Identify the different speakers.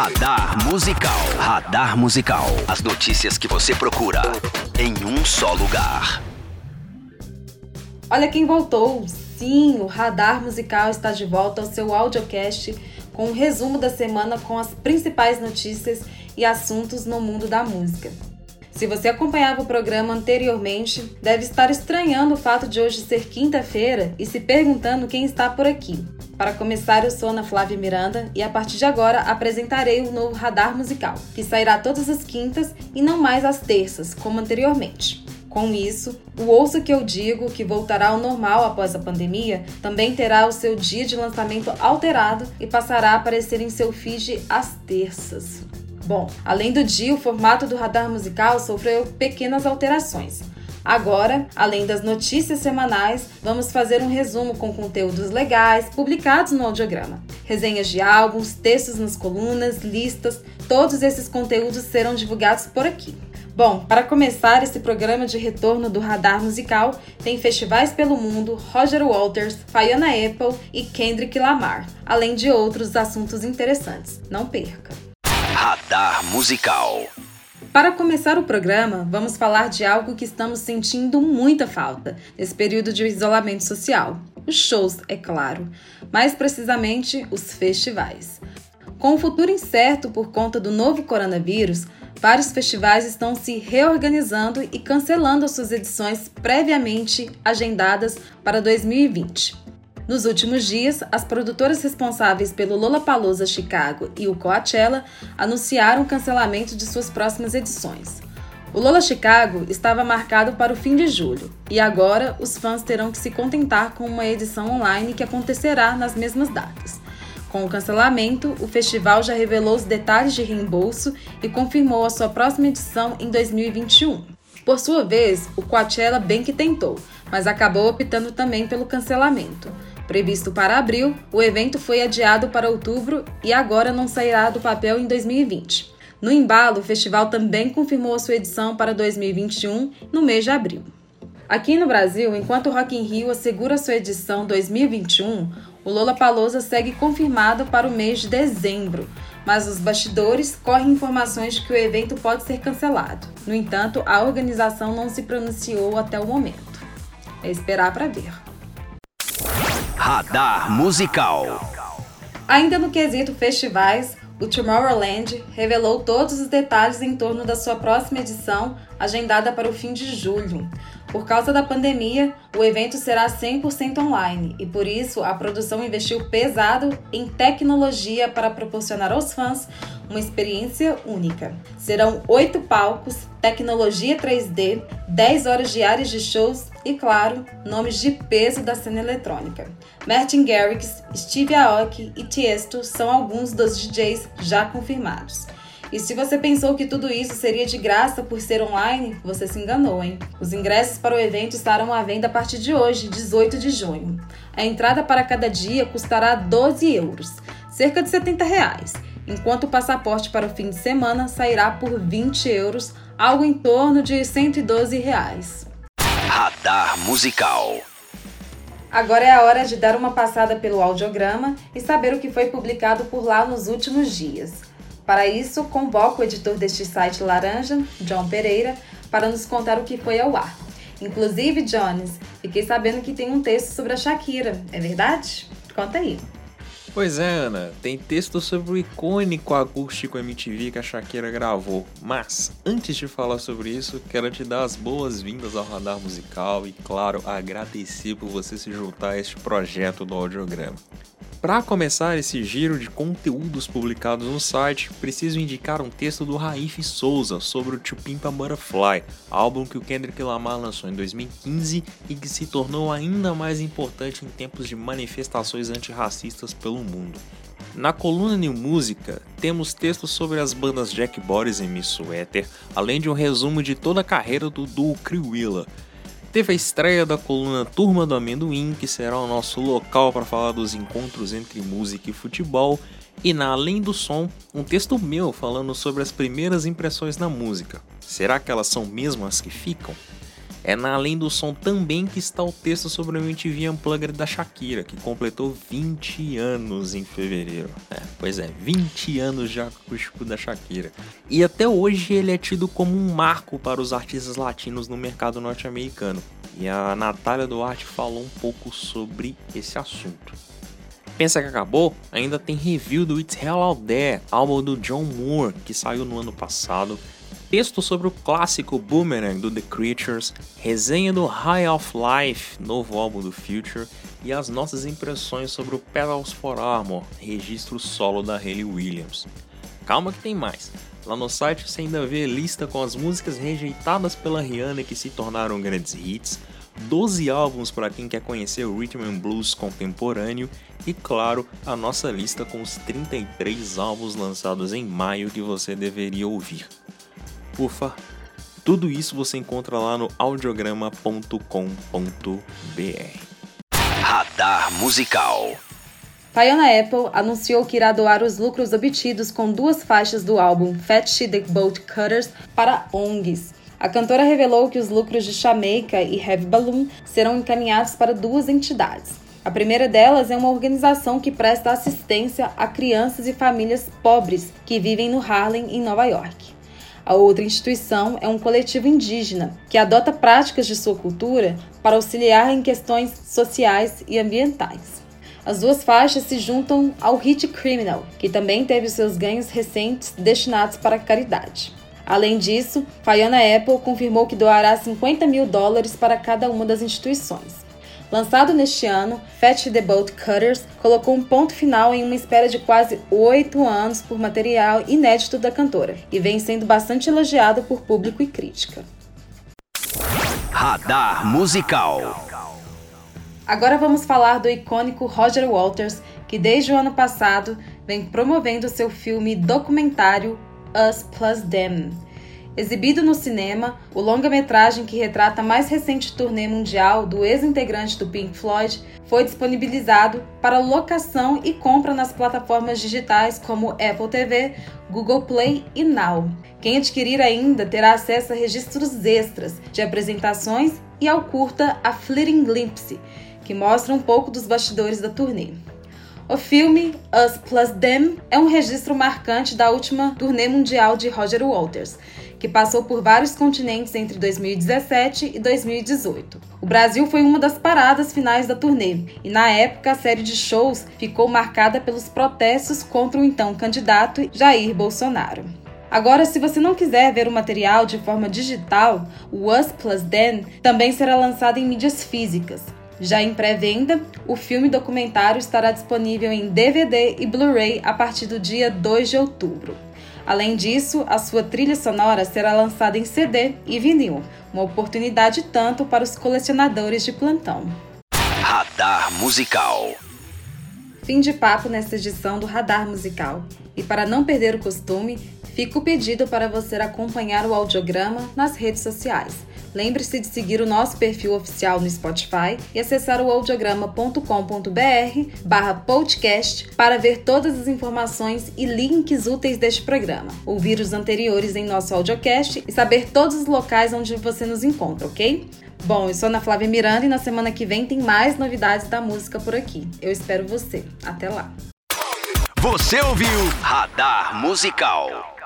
Speaker 1: Radar Musical. Radar Musical. As notícias que você procura em um só lugar.
Speaker 2: Olha quem voltou. Sim, o Radar Musical está de volta ao seu audiocast com um resumo da semana com as principais notícias e assuntos no mundo da música. Se você acompanhava o programa anteriormente, deve estar estranhando o fato de hoje ser quinta-feira e se perguntando quem está por aqui. Para começar, eu sou Ana Flávia Miranda e a partir de agora apresentarei o novo Radar Musical, que sairá todas as quintas e não mais às terças, como anteriormente. Com isso, o Ouça Que Eu Digo, que voltará ao normal após a pandemia, também terá o seu dia de lançamento alterado e passará a aparecer em seu feed às terças. Bom, além do dia, o formato do radar musical sofreu pequenas alterações. Agora, além das notícias semanais, vamos fazer um resumo com conteúdos legais publicados no audiograma. Resenhas de álbuns, textos nas colunas, listas, todos esses conteúdos serão divulgados por aqui. Bom, para começar esse programa de retorno do radar musical, tem festivais pelo mundo, Roger Walters, Fiona Apple e Kendrick Lamar, além de outros assuntos interessantes. Não perca!
Speaker 1: Radar Musical.
Speaker 2: Para começar o programa, vamos falar de algo que estamos sentindo muita falta nesse período de isolamento social. Os shows, é claro, mais precisamente os festivais. Com o futuro incerto por conta do novo coronavírus, vários festivais estão se reorganizando e cancelando suas edições previamente agendadas para 2020. Nos últimos dias, as produtoras responsáveis pelo Lollapalooza Chicago e o Coachella anunciaram o cancelamento de suas próximas edições. O Lola Chicago estava marcado para o fim de julho, e agora os fãs terão que se contentar com uma edição online que acontecerá nas mesmas datas. Com o cancelamento, o festival já revelou os detalhes de reembolso e confirmou a sua próxima edição em 2021. Por sua vez, o Coachella bem que tentou, mas acabou optando também pelo cancelamento. Previsto para abril, o evento foi adiado para outubro e agora não sairá do papel em 2020. No embalo, o festival também confirmou sua edição para 2021 no mês de abril. Aqui no Brasil, enquanto o Rock in Rio assegura sua edição 2021, o Lola Palosa segue confirmado para o mês de dezembro, mas os bastidores correm informações de que o evento pode ser cancelado. No entanto, a organização não se pronunciou até o momento. É esperar para ver.
Speaker 1: Radar Musical.
Speaker 2: Ainda no quesito festivais, o Tomorrowland revelou todos os detalhes em torno da sua próxima edição, agendada para o fim de julho. Por causa da pandemia, o evento será 100% online e por isso a produção investiu pesado em tecnologia para proporcionar aos fãs uma experiência única. Serão oito palcos, tecnologia 3D, 10 horas diárias de shows e, claro, nomes de peso da cena eletrônica. Martin Garrix, Steve Aoki e Tiesto são alguns dos DJs já confirmados. E se você pensou que tudo isso seria de graça por ser online, você se enganou, hein? Os ingressos para o evento estarão à venda a partir de hoje, 18 de junho. A entrada para cada dia custará 12 euros, cerca de 70 reais, enquanto o passaporte para o fim de semana sairá por 20 euros, algo em torno de 112 reais.
Speaker 1: Radar Musical.
Speaker 2: Agora é a hora de dar uma passada pelo audiograma e saber o que foi publicado por lá nos últimos dias. Para isso, convoco o editor deste site Laranja, John Pereira, para nos contar o que foi ao ar. Inclusive, Jones, fiquei sabendo que tem um texto sobre a Shakira, é verdade? Conta aí.
Speaker 3: Pois é, Ana, tem texto sobre o icônico acústico MTV que a Shakira gravou. Mas, antes de falar sobre isso, quero te dar as boas-vindas ao Radar Musical e, claro, agradecer por você se juntar a este projeto do audiograma. Para começar esse giro de conteúdos publicados no site, preciso indicar um texto do Raif Souza sobre o To Pimpa Butterfly, álbum que o Kendrick Lamar lançou em 2015 e que se tornou ainda mais importante em tempos de manifestações antirracistas pelo mundo. Na coluna New Música, temos textos sobre as bandas Jack Boris e Miss Sweater, além de um resumo de toda a carreira do duo Crewilla, Teve a estreia da coluna Turma do Amendoim, que será o nosso local para falar dos encontros entre música e futebol, e na Além do Som, um texto meu falando sobre as primeiras impressões na música. Será que elas são mesmo as que ficam? É na Além do Som também que está o texto sobre o MTV Unplugged da Shakira, que completou 20 anos em fevereiro. É, pois é, 20 anos já acústico da Shakira. E até hoje ele é tido como um marco para os artistas latinos no mercado norte-americano. E a Natália Duarte falou um pouco sobre esse assunto. Pensa que acabou? Ainda tem review do It's Hell Out There, álbum do John Moore, que saiu no ano passado, texto sobre o clássico Boomerang do The Creatures, resenha do High of Life, novo álbum do Future, e as nossas impressões sobre o Pedals for Armor, registro solo da Hayley Williams. Calma que tem mais. Lá no site você ainda vê lista com as músicas rejeitadas pela Rihanna que se tornaram grandes hits, 12 álbuns para quem quer conhecer o Rhythm and Blues contemporâneo e, claro, a nossa lista com os 33 álbuns lançados em maio que você deveria ouvir. Ufa! Tudo isso você encontra lá no audiograma.com.br.
Speaker 1: Radar Musical
Speaker 2: Fiona Apple anunciou que irá doar os lucros obtidos com duas faixas do álbum Fat the Boat Cutters para ONGs. A cantora revelou que os lucros de Jamaica e Heavy Balloon serão encaminhados para duas entidades. A primeira delas é uma organização que presta assistência a crianças e famílias pobres que vivem no Harlem, em Nova York. A outra instituição é um coletivo indígena que adota práticas de sua cultura para auxiliar em questões sociais e ambientais. As duas faixas se juntam ao Hit Criminal, que também teve seus ganhos recentes destinados para a caridade. Além disso, Fiona Apple confirmou que doará 50 mil dólares para cada uma das instituições. Lançado neste ano, Fetch the Boat Cutters colocou um ponto final em uma espera de quase oito anos por material inédito da cantora e vem sendo bastante elogiado por público e crítica.
Speaker 1: Radar Musical
Speaker 2: Agora vamos falar do icônico Roger Walters, que desde o ano passado vem promovendo seu filme documentário Us Plus Them. Exibido no cinema, o longa-metragem que retrata a mais recente turnê mundial do ex-integrante do Pink Floyd foi disponibilizado para locação e compra nas plataformas digitais como Apple TV, Google Play e Now. Quem adquirir ainda terá acesso a registros extras de apresentações e ao curta A Fleeting Glimpse, que mostra um pouco dos bastidores da turnê. O filme Us Plus Them é um registro marcante da última turnê mundial de Roger Waters, que passou por vários continentes entre 2017 e 2018. O Brasil foi uma das paradas finais da turnê, e na época a série de shows ficou marcada pelos protestos contra o então candidato Jair Bolsonaro. Agora, se você não quiser ver o material de forma digital, o Us Plus Them também será lançado em mídias físicas. Já em pré-venda, o filme documentário estará disponível em DVD e Blu-ray a partir do dia 2 de outubro. Além disso, a sua trilha sonora será lançada em CD e vinil, uma oportunidade tanto para os colecionadores de plantão.
Speaker 1: Radar Musical
Speaker 2: Fim de papo nesta edição do Radar Musical. E para não perder o costume, fica o pedido para você acompanhar o audiograma nas redes sociais. Lembre-se de seguir o nosso perfil oficial no Spotify e acessar o audiograma.com.br barra podcast para ver todas as informações e links úteis deste programa, ouvir os anteriores em nosso audiocast e saber todos os locais onde você nos encontra, ok? Bom, eu sou Ana Flávia Miranda e na semana que vem tem mais novidades da música por aqui. Eu espero você. Até lá.
Speaker 1: Você ouviu Radar Musical.